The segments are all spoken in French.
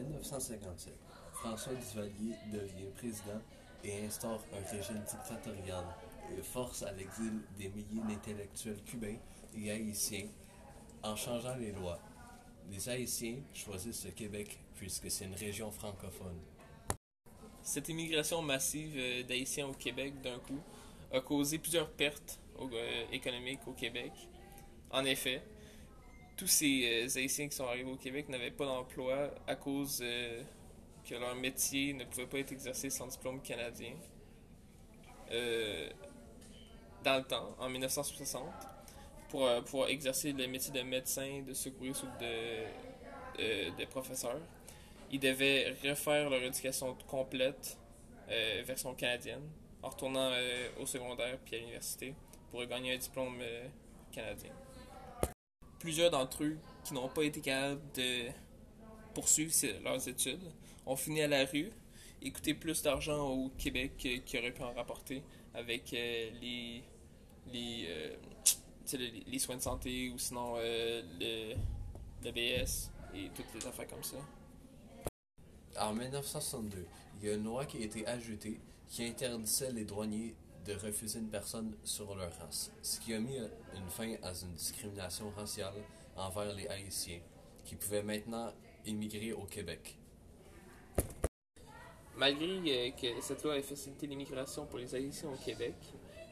1957, François Duvalier devient président et instaure un régime dictatorial force à l'exil des milliers d'intellectuels cubains et haïtiens en changeant les lois. Les Haïtiens choisissent le Québec puisque c'est une région francophone. Cette immigration massive euh, d'Haïtiens au Québec d'un coup a causé plusieurs pertes euh, économiques au Québec. En effet, tous ces euh, Haïtiens qui sont arrivés au Québec n'avaient pas d'emploi à cause euh, que leur métier ne pouvait pas être exercé sans diplôme canadien. Euh, dans le temps, en 1960, pour pouvoir exercer le métier de médecin, de secouriste ou de, professeur, ils devaient refaire leur éducation complète version canadienne en retournant au secondaire puis à l'université pour gagner un diplôme canadien. Plusieurs d'entre eux qui n'ont pas été capables de poursuivre leurs études ont fini à la rue et coûté plus d'argent au Québec qu'ils auraient pu en rapporter avec euh, les, euh, les, les soins de santé ou sinon euh, le, et toutes les affaires comme ça. En 1962, il y a une loi qui a été ajoutée qui interdisait les douaniers de refuser une personne sur leur race, ce qui a mis une fin à une discrimination raciale envers les Haïtiens, qui pouvaient maintenant immigrer au Québec. Malgré euh, que cette loi ait facilité l'immigration pour les Haïtiens au Québec,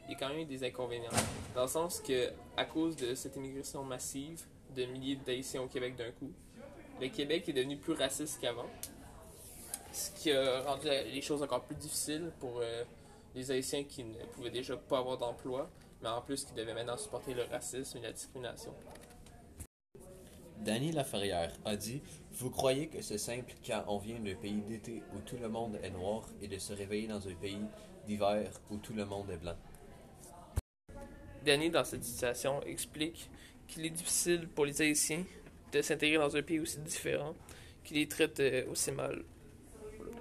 il y a quand même des inconvénients. Dans le sens que, à cause de cette immigration massive de milliers d'Haïtiens au Québec d'un coup, le Québec est devenu plus raciste qu'avant. Ce qui a rendu les choses encore plus difficiles pour euh, les Haïtiens qui ne pouvaient déjà pas avoir d'emploi, mais en plus qui devaient maintenant supporter le racisme et la discrimination. Danny Laferrière a dit Vous croyez que c'est simple quand on vient d'un pays d'été où tout le monde est noir et de se réveiller dans un pays d'hiver où tout le monde est blanc Danny, dans cette situation, explique qu'il est difficile pour les Haïtiens de s'intégrer dans un pays aussi différent, qui les traite euh, aussi mal.